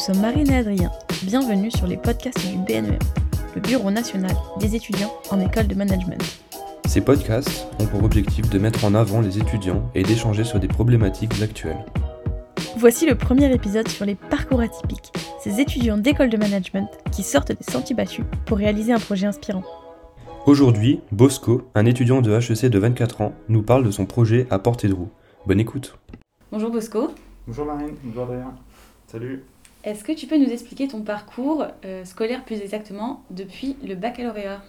sommes Marine et Adrien. Bienvenue sur les podcasts du BNEM, le Bureau national des étudiants en école de management. Ces podcasts ont pour objectif de mettre en avant les étudiants et d'échanger sur des problématiques actuelles. Voici le premier épisode sur les parcours atypiques, ces étudiants d'école de management qui sortent des sentiers battus pour réaliser un projet inspirant. Aujourd'hui, Bosco, un étudiant de HEC de 24 ans, nous parle de son projet à portée de roue. Bonne écoute. Bonjour Bosco. Bonjour Marine, bonjour Adrien. Salut. Est-ce que tu peux nous expliquer ton parcours euh, scolaire plus exactement depuis le baccalauréat?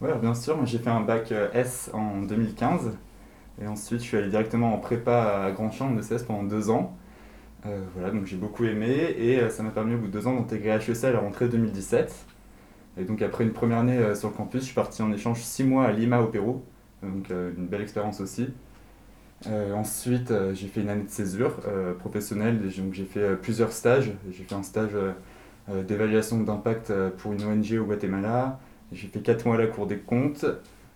Oui, bien sûr. J'ai fait un bac euh, S en 2015. Et ensuite, je suis allé directement en prépa à Grandchamp, en ECS, pendant deux ans. Euh, voilà, donc j'ai beaucoup aimé. Et ça m'a permis au bout de deux ans d'intégrer HEC à la rentrée 2017. Et donc, après une première année sur le campus, je suis parti en échange six mois à Lima, au Pérou. Donc, une belle expérience aussi. Euh, ensuite, euh, j'ai fait une année de césure euh, professionnelle, donc j'ai fait plusieurs stages. J'ai fait un stage d'évaluation d'impact pour une ONG au Guatemala. J'ai fait 4 mois à la Cour des comptes,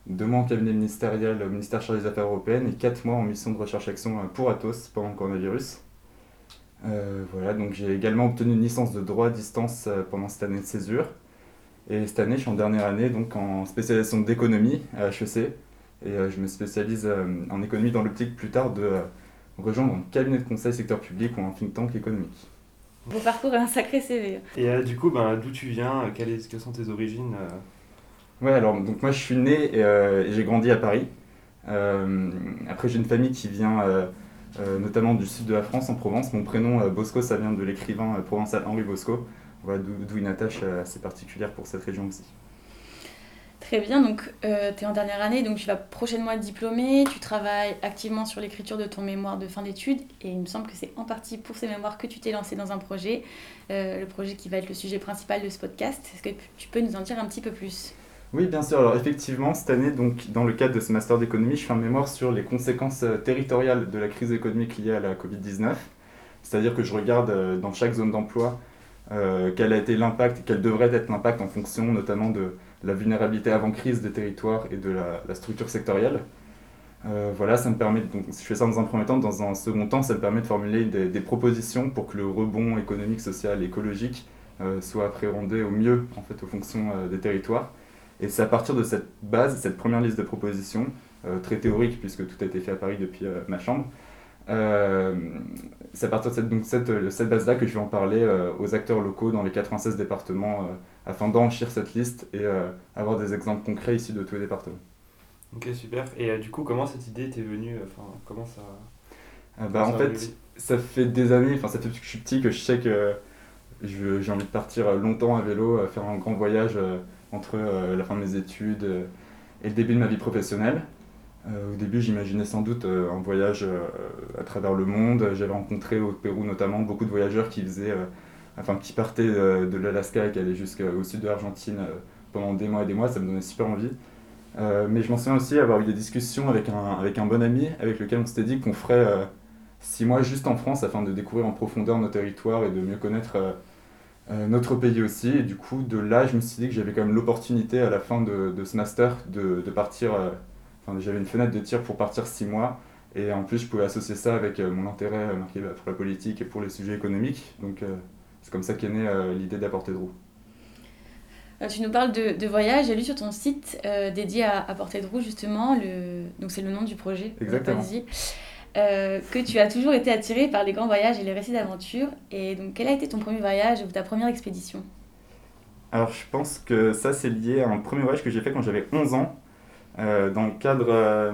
2 mois en cabinet ministériel au ministère chargé des Affaires européennes et 4 mois en mission de recherche-action pour Atos pendant le coronavirus. voilà, donc j'ai également obtenu une licence de droit à distance pendant cette année de césure. Et cette année, je suis en dernière année donc en spécialisation d'économie à HEC. Et euh, je me spécialise euh, en économie dans l'optique plus tard de euh, rejoindre un cabinet de conseil secteur public ou un think tank économique. Vos parcours est un sacré CV. Et du coup, ben, d'où tu viens quelles, sont tes origines Ouais, alors donc moi je suis né et, j'ai grandi à Paris. après, j'ai une famille qui vient notamment du sud de la France, en Provence. Mon prénom Bosco, ça vient de l'écrivain provençal Henri Bosco. Voilà, d'où une attache assez particulière pour cette région aussi. Très bien, donc euh, tu es en dernière année, donc tu vas prochainement être diplômé, tu travailles activement sur l'écriture de ton mémoire de fin d'études, et il me semble que c'est en partie pour ces mémoires que tu t'es lancé dans un projet, euh, le projet qui va être le sujet principal de ce podcast. Est-ce que tu peux nous en dire un petit peu plus? Oui, bien sûr. Alors effectivement, cette année, donc, dans le cadre de ce master d'économie, je fais un mémoire sur les conséquences euh, territoriales de la crise économique liée à la Covid-19. C'est-à-dire que je regarde dans chaque zone d'emploi quel a été l'impact, quel devrait être l'impact en fonction notamment de la vulnérabilité avant crise des territoires et de la, structure sectorielle. Euh, voilà, ça me permet, donc je fais ça dans un premier temps, dans un second temps, ça me permet de formuler des, propositions pour que le rebond économique, social, écologique euh, soit appréhendé au mieux en fait aux fonctions euh, des territoires. Et c'est à partir de cette base, cette première liste de propositions, très théorique puisque tout a été fait à Paris depuis ma chambre, c'est à partir de cette, donc cette, cette base-là que je vais en parler aux acteurs locaux dans les 96 départements afin d'enrichir cette liste et euh, avoir des exemples concrets ici de tous les départements. Ok, super. Et euh, du coup, comment cette idée t'est venue enfin, comment ça, euh, bah, En fait, ça fait des années, enfin, ça fait depuis que je suis petit que je sais que j'ai envie de partir longtemps à vélo, faire un grand voyage entre la fin de mes études et le début de ma vie professionnelle. Au début, j'imaginais sans doute un voyage à travers le monde. J'avais rencontré au Pérou notamment beaucoup de voyageurs qui faisaient enfin qui partait euh, de l'Alaska et qui allait jusqu'au sud de l'Argentine euh, pendant des mois et des mois, ça me donnait super envie. Euh, mais je m'en souviens aussi avoir eu des discussions avec un, avec un bon ami avec lequel on s'était dit qu'on ferait six mois juste en France afin de découvrir en profondeur nos territoires et de mieux connaître notre pays aussi. Et du coup, de là, je me suis dit que j'avais quand même l'opportunité à la fin de, ce master de partir. Enfin, j'avais une fenêtre de tir pour partir six mois. Et en plus, je pouvais associer ça avec mon intérêt marqué bah, pour la politique et pour les sujets économiques. Donc, c'est comme ça qu'est née euh, l'idée d'apporter de roue. Euh, tu nous parles de, de voyage. J'ai lu sur ton site euh, dédié à, à Portée de roue, justement, le... donc c'est le nom du projet, Exactement. Euh, que tu as toujours été attiré par les grands voyages et les récits d'aventure. Et donc, quel a été ton premier voyage ou ta première expédition? Alors, je pense que ça, c'est lié à un premier voyage que j'ai fait quand j'avais 11 ans, dans le cadre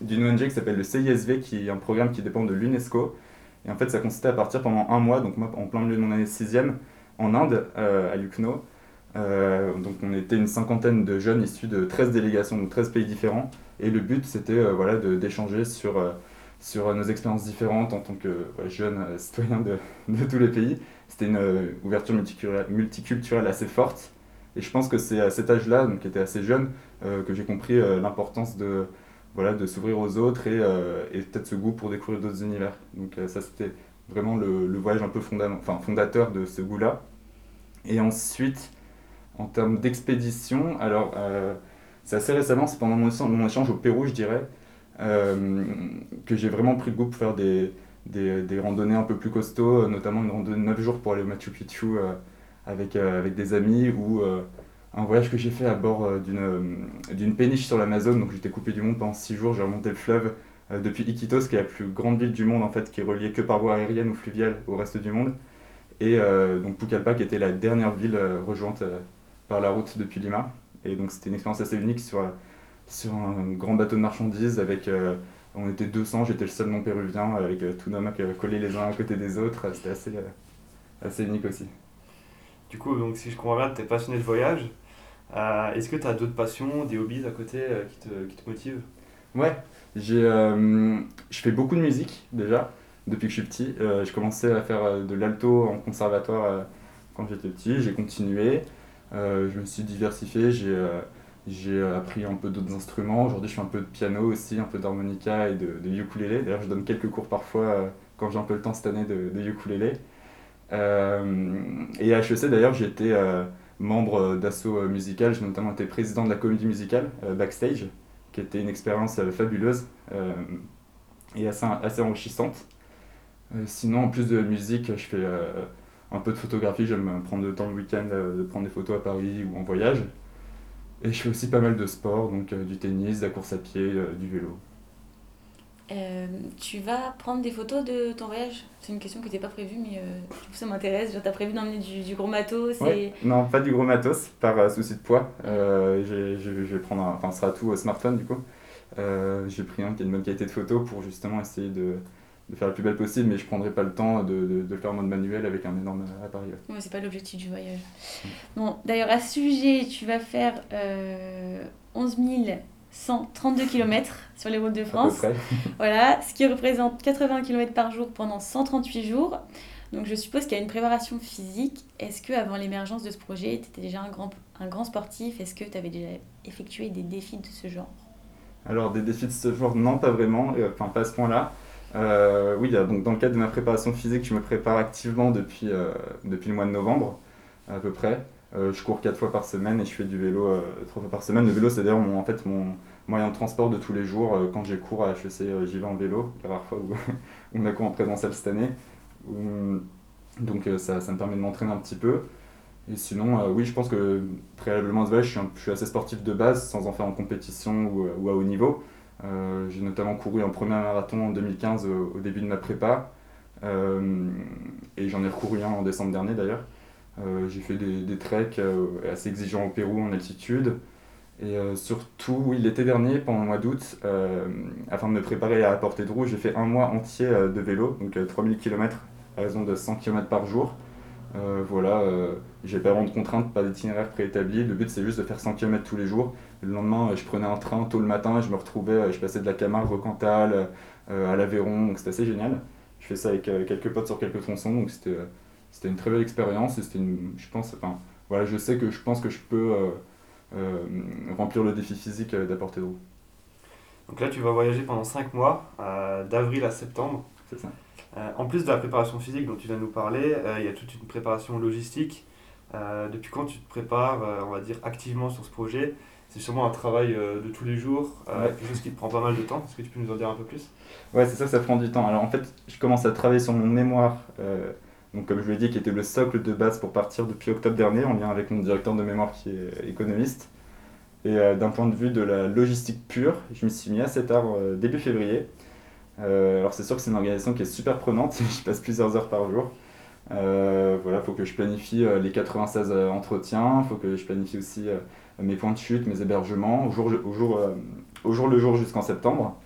d'une ONG qui s'appelle le CISV, qui est un programme qui dépend de l'UNESCO et en fait, ça consistait à partir pendant un mois, donc moi, en plein milieu de mon année sixième, en Inde, euh, à Lucknow. Euh, donc on était une cinquantaine de jeunes issus de 13 délégations, de 13 pays différents. Et le but, c'était euh, voilà, d'échanger sur, sur nos expériences différentes en tant que jeunes citoyens de, de, tous les pays. C'était une ouverture multiculturelle, multiculturelle assez forte. Et je pense que c'est à cet âge-là, donc qui était assez jeune, que j'ai compris l'importance de, voilà, de s'ouvrir aux autres et, euh, et peut-être ce goût pour découvrir d'autres univers. Donc euh, ça c'était vraiment le, voyage un peu fondateur de ce goût-là. Et ensuite, en termes d'expédition, alors euh, c'est assez récemment, c'est pendant mon, mon, échange au Pérou, je dirais, que j'ai vraiment pris le goût pour faire des, des, des, randonnées un peu plus costauds, notamment une randonnée de 9 jours pour aller au Machu Picchu avec, avec des amis ou un voyage que j'ai fait à bord d'une péniche sur l'Amazon. Donc j'étais coupé du monde pendant 6 jours, j'ai remonté le fleuve depuis Iquitos, qui est la plus grande ville du monde en fait, qui est reliée que par voie aérienne ou fluviale au reste du monde. Et donc Pucallpa qui était la dernière ville rejointe par la route depuis Lima. Et donc c'était une expérience assez unique sur, sur un grand bateau de marchandises avec... Euh, on était 200, j'étais le seul non péruvien avec euh, tout nos mecs collés les uns à côté des autres. C'était assez, euh, assez unique aussi. Du coup, donc, si je comprends bien, tu es passionné de voyage. Est-ce que tu as d'autres passions, des hobbies à côté qui, te, qui te motivent? Ouais, j'ai, je fais beaucoup de musique déjà depuis que je suis petit. j'ai commencé à faire de l'alto en conservatoire quand j'étais petit, j'ai continué. Euh, je me suis diversifié, j'ai euh, appris un peu d'autres instruments. Aujourd'hui, je fais un peu de piano aussi, un peu d'harmonica et de, de ukulélé. D'ailleurs, je donne quelques cours parfois euh, quand j'ai un peu le temps cette année de, de ukulélé. et à HEC, d'ailleurs, été membre d'assaut musical. J'ai notamment été président de la comédie musicale Backstage, qui était une expérience fabuleuse et assez, assez enrichissante. sinon, en plus de musique, je fais un peu de photographie, j'aime prendre le temps le week-end euh, de prendre des photos à Paris ou en voyage. Et je fais aussi pas mal de sport, donc euh, du tennis, de la course à pied, euh, du vélo. Tu vas prendre des photos de ton voyage? C'est une question qui n'était pas prévue, mais du coup ça m'intéresse. Tu as prévu d'emmener du, gros matos Non, pas du gros matos, par souci de poids. je, vais prendre enfin, ce sera tout smartphone du coup. J'ai pris un qui a une bonne qualité de photo pour justement essayer de, de faire le plus belle possible, mais je prendrai pas le temps de, de, de faire en mode manuel avec un énorme appareil. Ouais, c'est pas l'objectif du voyage. Bon, d'ailleurs, à ce sujet, tu vas faire euh, 11 132 km sur les routes de France. voilà, ce qui représente 80 km par jour pendant 138 jours. Donc je suppose qu'il y a une préparation physique. Est-ce que avant l'émergence de ce projet, tu étais déjà un grand, un grand sportif? Est-ce que tu avais déjà effectué des défis de ce genre? Alors des défis de ce genre, non, pas vraiment, euh, enfin pas à ce point-là. Euh, oui, donc dans le euh. Euh, je cours 4 fois par semaine et je fais du vélo 3 fois par semaine. Le vélo, c'est d'ailleurs mon, en fait, mon moyen de transport de tous les jours. quand j'ai cours à HEC, j'y vais en vélo, la rare fois où, on a cours en présentiel cette année. donc ça, ça, me permet de m'entraîner un petit peu. Et sinon, oui, je pense que préalablement à ce je suis, je suis, assez sportif de base, sans en faire en compétition ou, à haut niveau. Euh, j'ai notamment couru un premier marathon en 2015 au, début de ma prépa. Euh, et j'en ai recouru un en décembre dernier d'ailleurs. Euh, j'ai fait des, des treks assez exigeants au Pérou en altitude. Et surtout, oui, l'été dernier, pendant le mois d'août, afin de me préparer à la portée de roue, j'ai fait un mois entier de vélo, donc 3000 km à raison de 100 km par jour. voilà, j'ai pas vraiment de contraintes, pas d'itinéraire préétabli. Le but, c'est juste de faire 100 km tous les jours le lendemain, euh, je prenais un train tôt le matin, je me retrouvais, euh, je passais de la Camargue au Cantal, euh, à l'Aveyron, donc c'était assez génial. Je fais ça avec quelques potes sur quelques tronçons, donc c'était c'était une très belle expérience et c'était je pense enfin voilà je sais que je pense que je peux remplir le défi physique d'apporter de roue donc là tu vas voyager pendant 5 mois d'avril à septembre. C'est ça. En plus de la préparation physique dont tu viens de nous parler il y a toute une préparation logistique. Depuis quand tu te prépares on va dire activement sur ce projet? C'est sûrement un travail euh, de tous les jours, euh, quelque chose qui te prend pas mal de temps. Est-ce que tu peux nous en dire un peu plus? Ouais, c'est ça, ça prend du temps. Alors en fait, je commence à travailler sur mon mémoire, euh, donc comme je l'ai dit, qui était le socle de base pour partir depuis octobre dernier, en lien avec mon directeur de mémoire qui est économiste. Et d'un point de vue de la logistique pure, je me suis mis assez tard, début février. alors c'est sûr que c'est une organisation qui est super prenante, je passe plusieurs heures par jour. voilà, il faut que je planifie les 96 entretiens, il faut que je planifie aussi mes points de chute, mes hébergements, euh, au jour le jour jusqu'en septembre.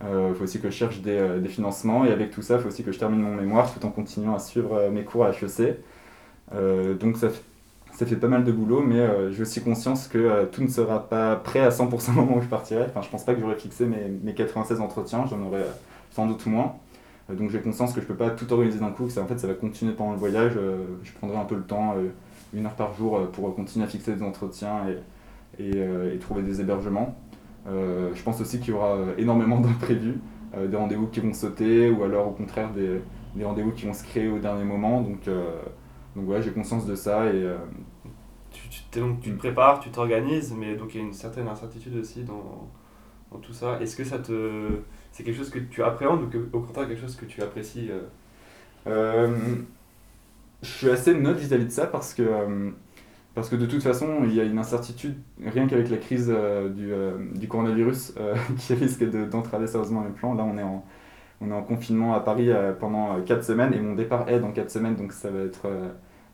Il euh, faut aussi que je cherche des, euh, financements et avec tout ça, il faut aussi que je termine mon mémoire tout en continuant à suivre mes cours à HEC. donc ça fait, fait pas mal de boulot, mais j'ai aussi conscience que tout ne sera pas prêt à 100% au moment où je partirai. Enfin, je pense pas que j'aurais fixé mes, mes 96 entretiens, j'en aurais sans doute moins. donc j'ai conscience que je peux pas tout organiser d'un coup, que ça, en fait ça va continuer pendant le voyage. je prendrai un peu le temps une heure par jour euh, pour continuer à fixer des entretiens et, euh, et trouver des hébergements. Euh, je pense aussi qu'il y aura énormément d'imprévus, des rendez-vous qui vont sauter ou alors au contraire des, des rendez-vous qui vont se créer au dernier moment. Donc, donc ouais, j'ai conscience de ça et tu, donc, tu te prépares, tu t'organises, mais donc il y a une certaine incertitude aussi dans, dans tout ça Est-ce que ça te c'est quelque chose que tu appréhendes ou que, au contraire quelque chose que tu apprécies Je suis assez neutre vis-à-vis de ça parce que parce que de toute façon, il y a une incertitude, rien qu'avec la crise du, du, coronavirus, qui risque d'entraver sérieusement les plans. Là, on est en, confinement à Paris pendant 4 semaines et mon départ est dans 4 semaines, donc ça va être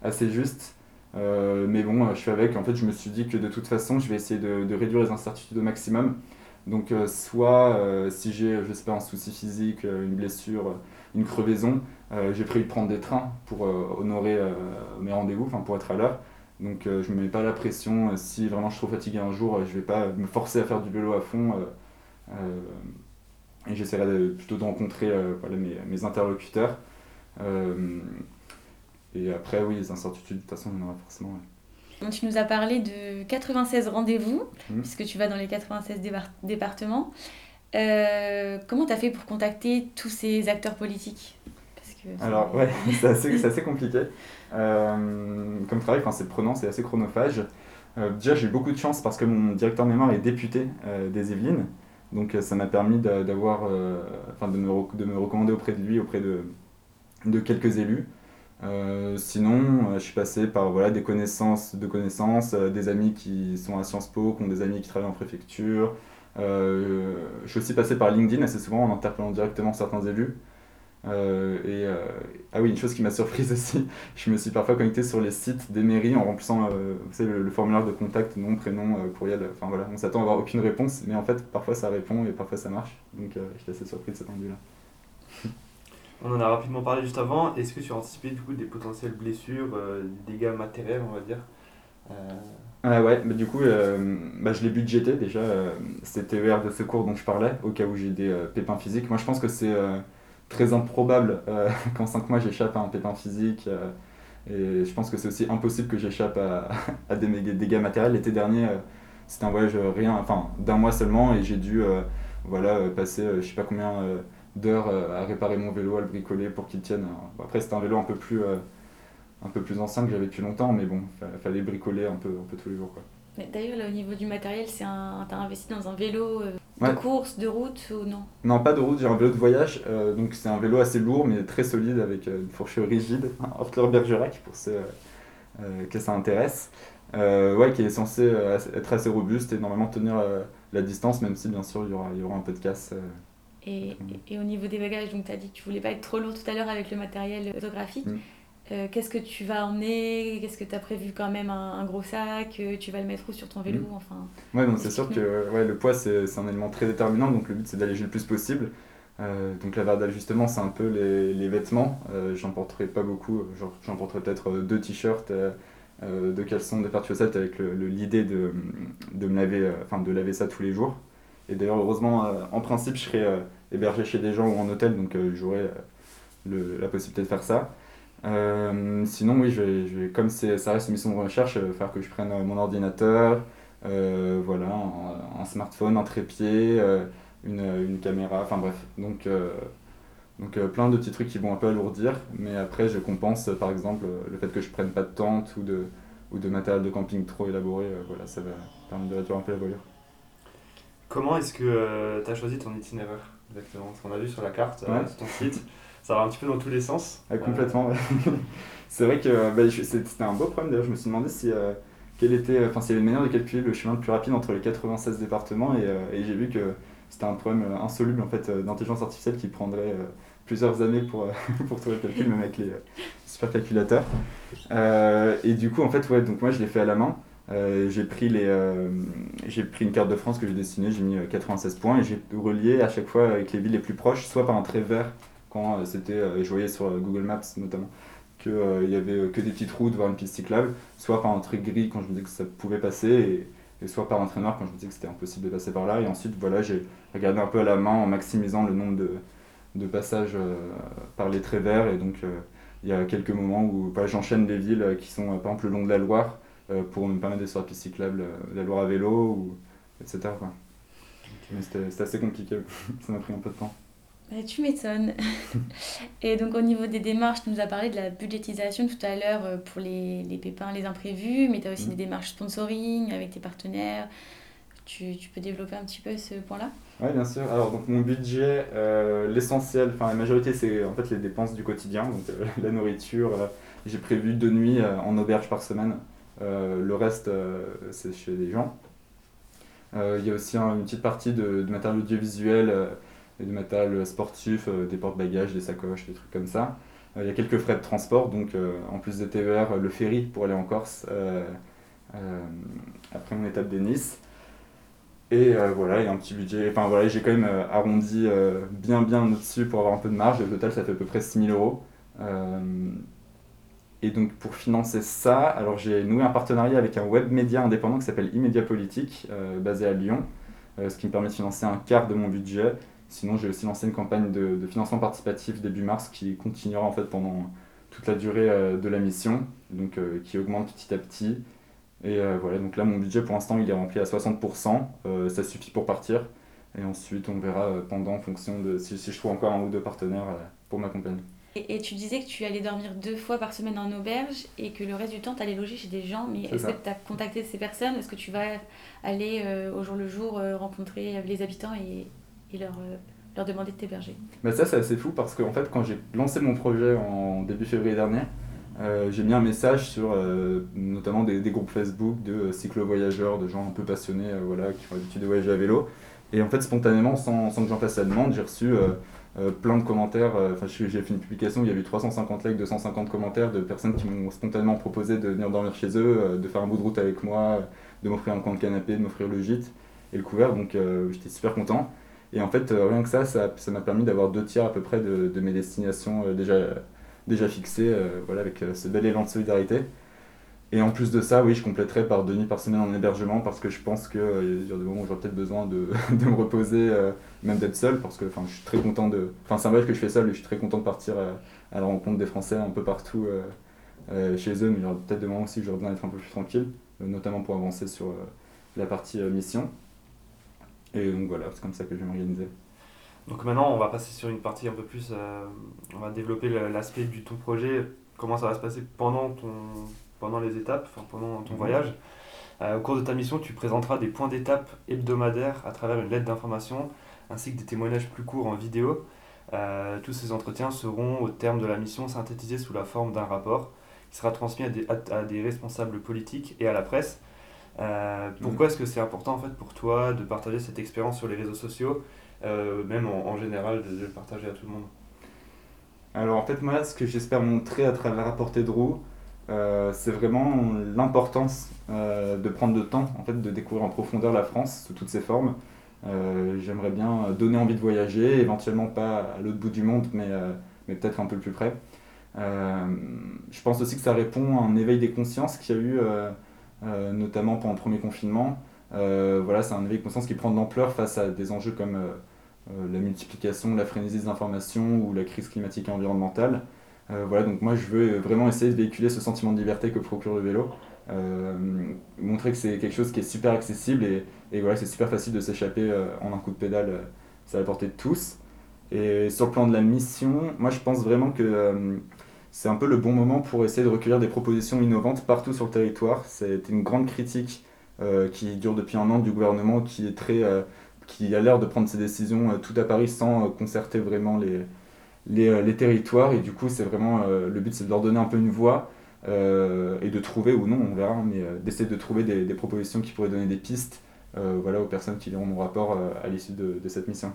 assez juste. Euh, mais bon, je suis avec. En fait, je me suis dit que de toute façon, je vais essayer de, réduire les incertitudes au maximum. Donc, euh, soit euh, si j'ai, je sais pas, un souci physique, une blessure, une crevaison, j'ai prévu de prendre des trains pour honorer mes rendez-vous, pour être à l'heure. Donc, je me mets pas la pression. Si vraiment je suis trop fatigué un jour, je vais pas me forcer à faire du vélo à fond. et j'essaierai plutôt de rencontrer mes, mes, interlocuteurs. Et après, oui, les incertitudes, de toute façon, il y en aura forcément. Donc, tu nous as parlé de 96 rendez-vous, mmh. puisque tu vas dans les 96 départements. Euh, comment tu as fait pour contacter tous ces acteurs politiques? Alors, ouais, c'est assez, assez, compliqué. Euh, comme travail, c'est prenant, c'est assez chronophage. Euh, déjà, j'ai eu beaucoup de chance parce que mon directeur mémoire est député des Yvelines. Donc, ça m'a permis d'avoir, enfin, de, me, de me recommander auprès de lui, auprès de, de quelques élus. Euh, sinon, euh, je suis passé par voilà, des connaissances de connaissances, euh, des amis qui sont à Sciences Po, qui ont des amis qui travaillent en préfecture. je suis aussi passé par LinkedIn assez souvent en interpellant directement certains élus. Et ah oui, une chose qui m'a surprise aussi, je me suis parfois connecté sur les sites des mairies en remplissant le, formulaire de contact, nom, prénom, courriel. Enfin voilà, on s'attend à avoir aucune réponse, mais en fait parfois ça répond et parfois ça marche. Donc j'étais assez surpris de cet angle-là. On en a rapidement parlé juste avant. Est-ce que tu as anticipé du coup des potentielles blessures, euh, des dégâts matériels, on va dire euh... Ah ouais, bah, du coup, euh, bah, je l'ai budgété déjà. Euh, c'était TER de secours dont je parlais, au cas où j'ai des pépins physiques. Moi, je pense que c'est très improbable qu'en 5 mois j'échappe à un pépin physique. et je pense que c'est aussi impossible que j'échappe à, à, des dégâts matériels. L'été dernier, c'était un voyage rien, enfin, d'un mois seulement et j'ai dû voilà, passer je sais pas combien d'heures euh, à réparer mon vélo, à le bricoler pour qu'il tienne. Après, c'était un vélo un peu plus, euh, un peu plus ancien que j'avais depuis longtemps, mais bon, il fallait bricoler un peu, un peu tous les jours. Quoi. D'ailleurs, au niveau du matériel, c'est un... tu as investi dans un vélo euh, de course, de route ou non Non, pas de route, j'ai un vélo de voyage. donc c'est un vélo assez lourd mais très solide avec une fourchette rigide, un Hortler Bergerac pour ceux que ça intéresse. ouais, qui est censé être assez robuste et normalement tenir la distance, même si bien sûr il y aura, il y aura un peu de casse. Et, et, au niveau des bagages, donc tu as dit que tu voulais pas être trop lourd tout à l'heure avec le matériel photographique. Mm. Euh, qu'est-ce que tu vas emmener? Qu'est-ce que tu as prévu quand même un, gros sac? Euh, Tu vas le mettre où sur ton vélo? Mm. enfin, Ouais, c'est sûr que ouais, le poids c'est un élément très déterminant, donc le but c'est d'alléger le plus possible. Euh, donc la barre justement c'est un peu les, les vêtements. j'en porterai pas beaucoup, j'en porterai peut-être deux t-shirts, deux caleçons, deux chaussettes avec l'idée de, de, me laver, enfin de laver ça tous les jours. Et d'ailleurs, heureusement, en principe, je serais euh, hébergé chez des gens ou en hôtel, donc j'aurais la possibilité de faire ça. Sinon, oui, je vais, comme ça reste une mission de recherche, il va falloir que je prenne mon ordinateur, voilà, un, smartphone, un trépied, une, une, caméra, enfin bref. Donc, donc plein de petits trucs qui vont un peu alourdir, mais après je compense par exemple le fait que je prenne pas de tente ou de, ou de matériel de camping trop élaboré, voilà, ça va permettre de réduire un peu la voilure. Comment est-ce que euh, tu as choisi ton itinéraire exactement? Parce qu'on a vu sur la carte, euh, sur ton site, ça va un petit peu dans tous les sens. complètement, C'est vrai que bah, c'était un beau problème d'ailleurs, je me suis demandé si, euh, quelle était, enfin, s'il y avait une manière de calculer le chemin le plus rapide entre les 96 départements et, et j'ai vu que c'était un problème insoluble en fait, d'intelligence artificielle qui prendrait plusieurs années pour, pour trouver le calcul, même avec les supercalculateurs. et du coup, en fait, ouais, donc moi je l'ai fait à la main. Euh, j'ai pris, les, euh, j'ai pris une carte de France que j'ai dessinée, j'ai mis 96 euh, points et j'ai relié à chaque fois avec les villes les plus proches, soit par un trait vert quand c'était, je voyais sur Google Maps notamment qu'il n'y avait que des petites routes, voire une piste cyclable, soit par un trait gris quand je me disais que ça pouvait passer, et, soit par un trait noir quand je me disais que c'était impossible de passer par là. Et ensuite, voilà, j'ai regardé un peu à la main en maximisant le nombre de, de passages par les traits verts, et donc il y a quelques moments où j'enchaîne les villes qui sont par exemple le long de la Loire, euh, pour me permettre de sur la piste cyclable, euh, la Loire à vélo, ou, etc. Quoi. Mais c'était assez compliqué, ça m'a pris un peu de temps. Bah, tu m'étonnes. et donc au niveau des démarches, tu nous as parlé de la budgétisation tout à l'heure euh, pour les, les, pépins, les imprévus, mais tu as aussi mm. des démarches sponsoring avec tes partenaires. Tu, tu peux développer un petit peu ce point-là? Oui, bien sûr. Alors, donc, mon budget, euh, l'essentiel, enfin, la majorité, c'est en fait les dépenses du quotidien, donc euh, la nourriture. euh, j'ai prévu deux nuits en auberge par semaine. Le reste, c'est chez des gens. Il y a aussi un- une petite partie de, de matériel audiovisuel euh, de matériel sportif, euh, des porte-bagages, des sacoches, des trucs comme ça. Euh, Il y a quelques frais de transport, donc euh, en plus des TER, euh, le ferry pour aller en Corse euh, euh, après mon étape de Nice. Et euh, voilà, il y a un petit budget. Enfin voilà, j'ai quand même euh, arrondi euh, bien bien au-dessus pour avoir un peu de marge. Au total, ça fait à peu près 6000 euros. Euh, et donc pour financer ça, alors j'ai noué un partenariat avec un web média indépendant qui s'appelle Immédia Politique, euh, basé à Lyon, euh, ce qui me permet de financer un quart de mon budget. Sinon, j'ai aussi lancé une campagne de, de financement participatif début mars qui continuera en fait pendant toute la durée euh, de la mission, donc euh, qui augmente petit à petit. Et euh, voilà, donc là mon budget pour l'instant il est rempli à 60%, euh, ça suffit pour partir. Et ensuite on verra pendant en fonction de si, si je trouve encore un ou deux partenaires pour m'accompagner. Et, et tu disais que tu allais dormir deux fois par semaine en auberge et que le reste du temps, tu allais loger chez des gens. Mais est-ce que tu as contacté ces personnes? Est-ce que tu vas aller euh, au jour le jour euh, rencontrer les habitants et, et leur, euh, leur demander de t'héberger ça c'est assez fou parce qu'en fait quand j'ai lancé mon projet en début février dernier, euh, j'ai mis un message sur euh, notamment des, groupes Facebook de cyclo-voyageurs, de gens un peu passionnés voilà, qui ont l'habitude de voyager à vélo. Et en fait spontanément, sans, sans que j'en fasse la demande, j'ai reçu plein de commentaires. Enfin, j'ai fait une publication, il y a eu 350 likes, 250 commentaires de personnes qui m'ont spontanément proposé de venir dormir chez eux, de faire un bout de route avec moi, de m'offrir un coin de canapé, de m'offrir le gîte et le couvert. Donc j'étais super content. Et en fait, euh, rien que ça, ça m'a permis d'avoir deux tiers à peu près de, de mes destinations euh, déjà, déjà fixées, euh, voilà, avec ce bel élan de solidarité. Et en plus de ça, oui, je compléterai par deux nuits par semaine en hébergement parce que je pense qu'il y a des moments où j'aurai peut-être besoin de, de me reposer, même d'être seul, parce que je suis très content de. Enfin, c'est un voyage que je fais seul et je suis très content de partir à la rencontre des Français un peu partout chez eux, mais il y aura peut-être des moments aussi où j'aurai besoin d'être un peu plus tranquille, notamment pour avancer sur la partie mission. Et donc voilà, c'est comme ça que je vais m'organiser. Donc maintenant, on va passer sur une partie un peu plus. euh, on va développer l'aspect du ton projet, comment ça va se passer pendant, ton, pendant les étapes, enfin, pendant ton Mhm. voyage. Euh, au cours de ta mission, tu présenteras des points d'étape hebdomadaires à travers une lettre d'information ainsi que des témoignages plus courts en vidéo. Euh, tous ces entretiens seront, au terme de la mission, synthétisés sous la forme d'un rapport qui sera transmis à des, à, à des responsables politiques et à la presse. Euh, pourquoi est-ce que c'est important en fait pour toi de partager cette expérience sur les réseaux sociaux euh, même en, en général, de, de le partager à tout le monde? Alors en fait moi ce que j'espère montrer à travers la portée de roue, euh, c'est vraiment l'importance de prendre le temps en fait de découvrir en profondeur la France sous toutes ses formes. J'aimerais bien donner envie de voyager, éventuellement pas à l'autre bout du monde, mais, mais peut-être un peu plus près. Je pense aussi que ça répond à un éveil des consciences qu'il y a eu notamment pendant le premier confinement. Euh, voilà, c'est un éveil de conscience qui prend de l'ampleur face à des enjeux comme euh, euh, la multiplication, la frénésie des informations ou la crise climatique et environnementale. Euh, voilà, donc moi je veux vraiment essayer de véhiculer ce sentiment de liberté que procure le vélo, euh, montrer que c'est quelque chose qui est super accessible et, et voilà, c'est super facile de s'échapper euh, en un coup de pédale, euh, c'est à la portée de tous. Et sur le plan de la mission, moi je pense vraiment que euh, c'est un peu le bon moment pour essayer de recueillir des propositions innovantes partout sur le territoire. C'est une grande critique euh, qui dure depuis un an du gouvernement qui est très euh, qui a l'air de prendre ses décisions euh, tout à Paris sans concerter vraiment les, les, territoires. Et du coup, c'est vraiment le but, c'est de leur donner un peu une voix et de trouver, ou non, on verra, mais d'essayer de trouver des, propositions qui pourraient donner des pistes voilà, aux personnes qui liront mon rapport à l'issue de cette mission.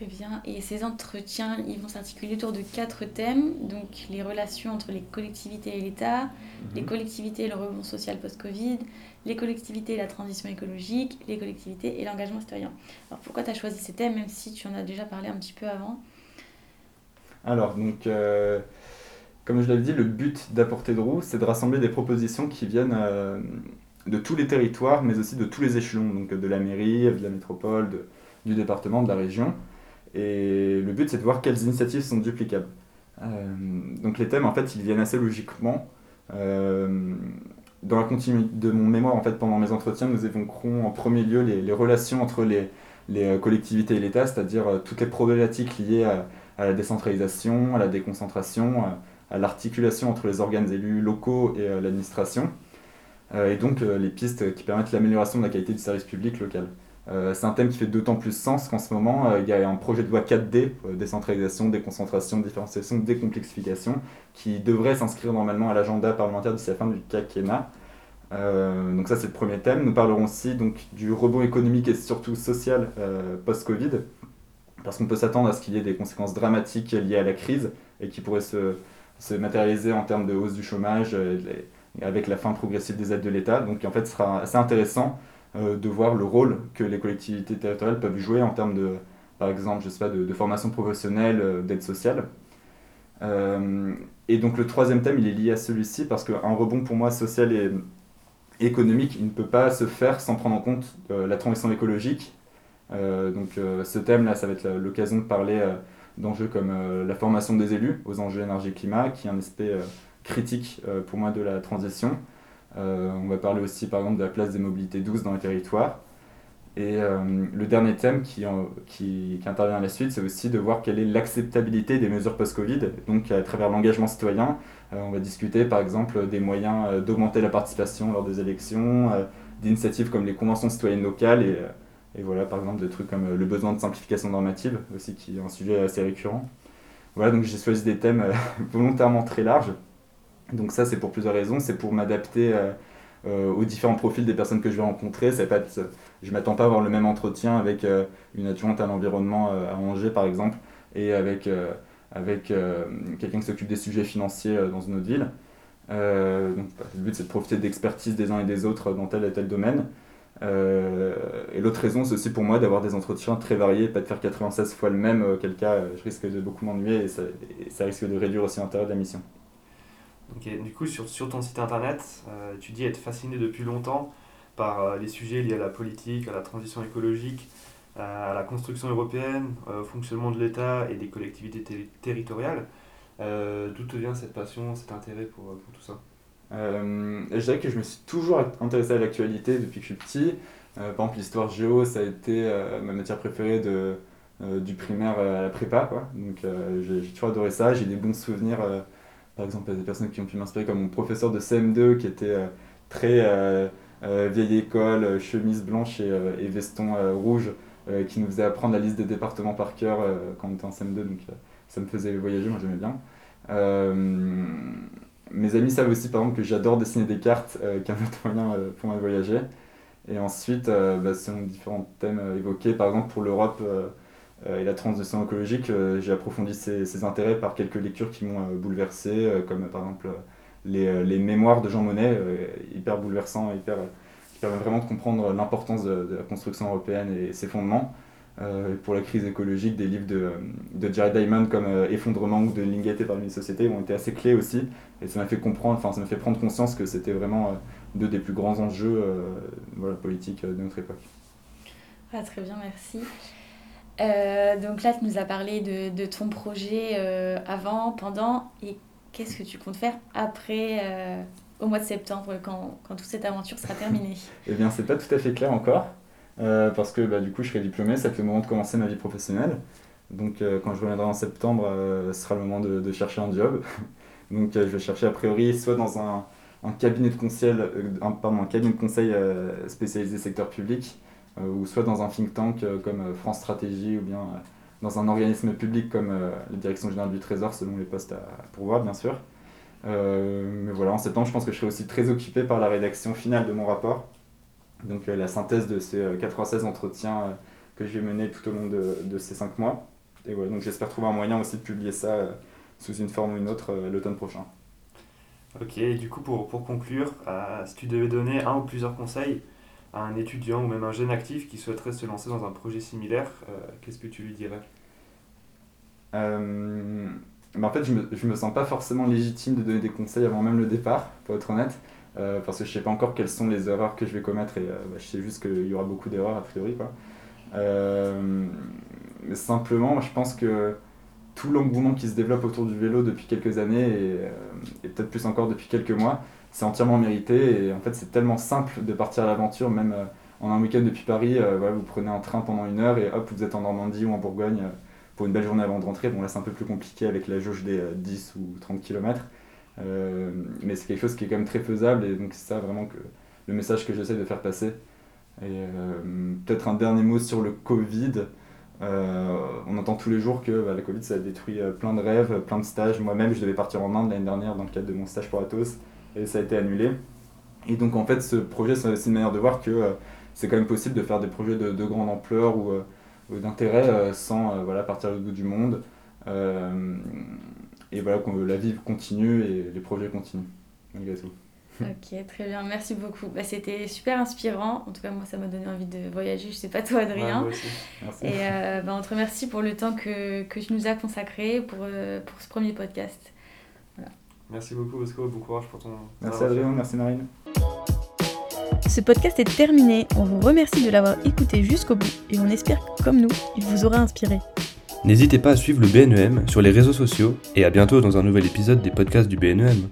Très bien. Et ces entretiens, ils vont s'articuler autour de quatre thèmes. Donc les relations entre les collectivités et l'État, les collectivités et le rebond social post-Covid, les collectivités et la transition écologique, les collectivités et l'engagement citoyen. Alors pourquoi tu as choisi ces thèmes, même si tu en as déjà parlé un petit peu avant? Alors, donc, euh, comme je l'avais dit, le but d'apporter de roue, c'est de rassembler des propositions qui viennent euh, de tous les territoires, mais aussi de tous les échelons, donc de la mairie, de la métropole, de- du département, de la région. Et le but, c'est de voir quelles initiatives sont duplicables. Euh, donc les thèmes, en fait, ils viennent assez logiquement. Euh, dans la continuité de mon mémoire, en fait, pendant mes entretiens, nous évoquerons en premier lieu les, relations entre les, euh, collectivités et l'État, c'est-à-dire toutes les problématiques liées à, la décentralisation, à la déconcentration, à, l'articulation entre les organes élus locaux et l'administration. et donc les pistes qui permettent l'amélioration de la qualité du service public local. C'est un thème qui fait d'autant plus sens qu'en ce moment, il y a un projet de loi 4D, décentralisation, déconcentration, différenciation, décomplexification, qui devrait s'inscrire normalement à l'agenda parlementaire d'ici la fin du quinquennat. Euh, donc ça c'est le premier thème. Nous parlerons aussi donc, du rebond économique et surtout social euh, post-Covid, parce qu'on peut s'attendre à ce qu'il y ait des conséquences dramatiques liées à la crise et qui pourraient se, se matérialiser en termes de hausse du chômage euh, avec la fin progressive des aides de l'État. Donc en fait ce sera assez intéressant de voir le rôle que les collectivités territoriales peuvent jouer en termes de, par exemple, je sais pas, de, formation professionnelle, d'aide sociale. et donc le troisième thème, il est lié à celui-ci parce qu'un rebond pour moi social et économique, il ne peut pas se faire sans prendre en compte euh, la transition écologique. Euh, donc euh, ce thème-là, ça va être l'occasion de parler d'enjeux comme la formation des élus aux enjeux énergie-climat, qui est un aspect critique pour moi de la transition. On va parler aussi par exemple de la place des mobilités douces dans les territoires. Et le dernier thème qui, intervient à la suite, c'est aussi de voir quelle est l'acceptabilité des mesures post-Covid, donc à travers l'engagement citoyen, euh, on va discuter par exemple des moyens euh, d'augmenter la participation lors des élections, euh, d'initiatives comme les conventions citoyennes locales et, et, voilà par exemple des trucs comme le besoin de simplification normative aussi qui est un sujet assez récurrent. Voilà donc j'ai choisi des thèmes volontairement très larges. Donc ça c'est pour plusieurs raisons, c'est pour m'adapter aux différents profils des personnes que je vais rencontrer. Je m'attends pas à avoir le même entretien avec une adjointe à l'environnement à Angers par exemple et avec avec euh, quelqu'un qui s'occupe des sujets financiers euh, dans une autre ville. Euh, bah, le but c'est de profiter d'expertise des uns et des autres dans tel et tel domaine. et l'autre raison, c'est aussi pour moi d'avoir des entretiens très variés, pas de faire 96 fois le même, auquel cas je risque de beaucoup m'ennuyer et ça, risque de réduire aussi l'intérêt de la mission. Du coup, sur, sur ton site internet, tu dis être fasciné depuis longtemps par les sujets liés à la politique, à la transition écologique, à la construction européenne, au fonctionnement de l'État et des collectivités territoriales. Euh, d'où te vient cette passion, cet intérêt pour, tout ça? Euh, Je dirais que je me suis toujours intéressé à l'actualité depuis que je suis petit. Euh, par exemple, l'histoire géo, ça a été ma matière préférée de, du primaire à la prépa. Donc j'ai toujours adoré ça. J'ai des bons souvenirs, par exemple, des personnes qui ont pu m'inspirer, comme mon professeur de CM2 qui était très vieille école, chemise blanche et, veston rouge. Euh, qui nous faisait apprendre la liste des départements par cœur euh, quand on était en CM2, donc euh, ça me faisait voyager, moi j'aimais bien. mes amis savent aussi par exemple que j'adore dessiner des cartes, qu'un autre moyen pour moi de voyager. Et ensuite, bah, selon différents thèmes évoqués, par exemple pour l'Europe et la transition écologique, j'ai approfondi ces, intérêts par quelques lectures qui m'ont bouleversé, comme par exemple les, les, mémoires de Jean Monnet, hyper bouleversant, hyper permet vraiment de comprendre l'importance de, la construction européenne et ses fondements. Euh, pour la crise écologique, des livres de, de Jared Diamond comme euh, Effondrement ou de Lingate parmi les sociétés ont été assez clés aussi. Et ça m'a fait comprendre, enfin ça m'a fait prendre conscience que c'était vraiment euh, deux des plus grands enjeux voilà, politiques de notre époque. Ah, très bien, merci. Donc là, tu nous as parlé de, ton projet avant, pendant, et qu'est-ce que tu comptes faire après au mois de septembre, quand, quand toute cette aventure sera terminée? Eh bien, c'est pas tout à fait clair encore, euh, parce que bah, du coup, je serai diplômé, ça fait le moment de commencer ma vie professionnelle. Donc, euh, quand je reviendrai en septembre, euh, ce sera le moment de, chercher un job. Donc, je vais chercher a priori soit dans cabinet de conseil, un cabinet de conseil spécialisé secteur public, ou soit dans un think tank comme France Stratégie, ou bien dans un organisme public comme la Direction Générale du Trésor, selon les postes à pourvoir, bien sûr. Euh, mais voilà, en septembre, je pense que je serai aussi très occupé par la rédaction finale de mon rapport. Donc euh, la synthèse de ces 96 euh, entretiens que je vais mener tout au long de, de ces 5 mois. Et voilà, donc j'espère trouver un moyen aussi de publier ça sous une forme ou une autre l'automne prochain. Ok, du coup pour, pour conclure, si tu devais donner un ou plusieurs conseils à un étudiant ou même un jeune actif qui souhaiterait se lancer dans un projet similaire, qu'est-ce que tu lui dirais? Mais en fait, je me, je me sens pas forcément légitime de donner des conseils avant même le départ, pour être honnête, euh, parce que je sais pas encore quelles sont les erreurs que je vais commettre et euh, bah, je sais juste qu'il y aura beaucoup d'erreurs a priori. Quoi. Euh, mais simplement, je pense que tout l'engouement qui se développe autour du vélo depuis quelques années et peut-être plus encore depuis quelques mois, c'est entièrement mérité et en fait, c'est tellement simple de partir à l'aventure, même en un week-end depuis Paris, voilà, vous prenez un train pendant une heure et hop, vous êtes en Normandie ou en Bourgogne pour une belle journée avant de rentrer. Bon, là, c'est un peu plus compliqué avec la jauge des 10 euh, ou 30 km. Euh, mais c'est quelque chose qui est quand même très faisable et donc c'est ça vraiment le message que j'essaie de faire passer. Et peut-être un dernier mot sur le Covid. on entend tous les jours que bah, Covid ça a détruit plein de rêves, plein de stages. Moi-même, je devais partir en Inde l'année dernière dans le cadre de mon stage pour Atos et ça a été annulé. Et donc en fait, ce projet, c'est aussi une manière de voir que c'est quand même possible de faire des projets de, de grande ampleur ou, d'intérêt sans voilà, partir au bout du monde. et voilà, que la vie continue et les projets continuent, malgré tout. Ok, très bien, merci beaucoup. Bah, C'était super inspirant. En tout cas, moi, ça m'a donné envie de voyager. Je sais pas toi, Adrien. moi aussi. Merci. Et euh, bah, on te remercie pour le temps que, que tu nous as consacré pour, euh, pour ce premier podcast. Merci beaucoup, Bosco. Bon courage pour ton. Merci, Adrien. Merci, Marine. Ce podcast est terminé. On vous remercie de l'avoir écouté jusqu'au bout et on espère que, comme nous, il vous aura inspiré. N'hésitez pas à suivre le BNEM sur les réseaux sociaux et à bientôt dans un nouvel épisode des podcasts du BNEM.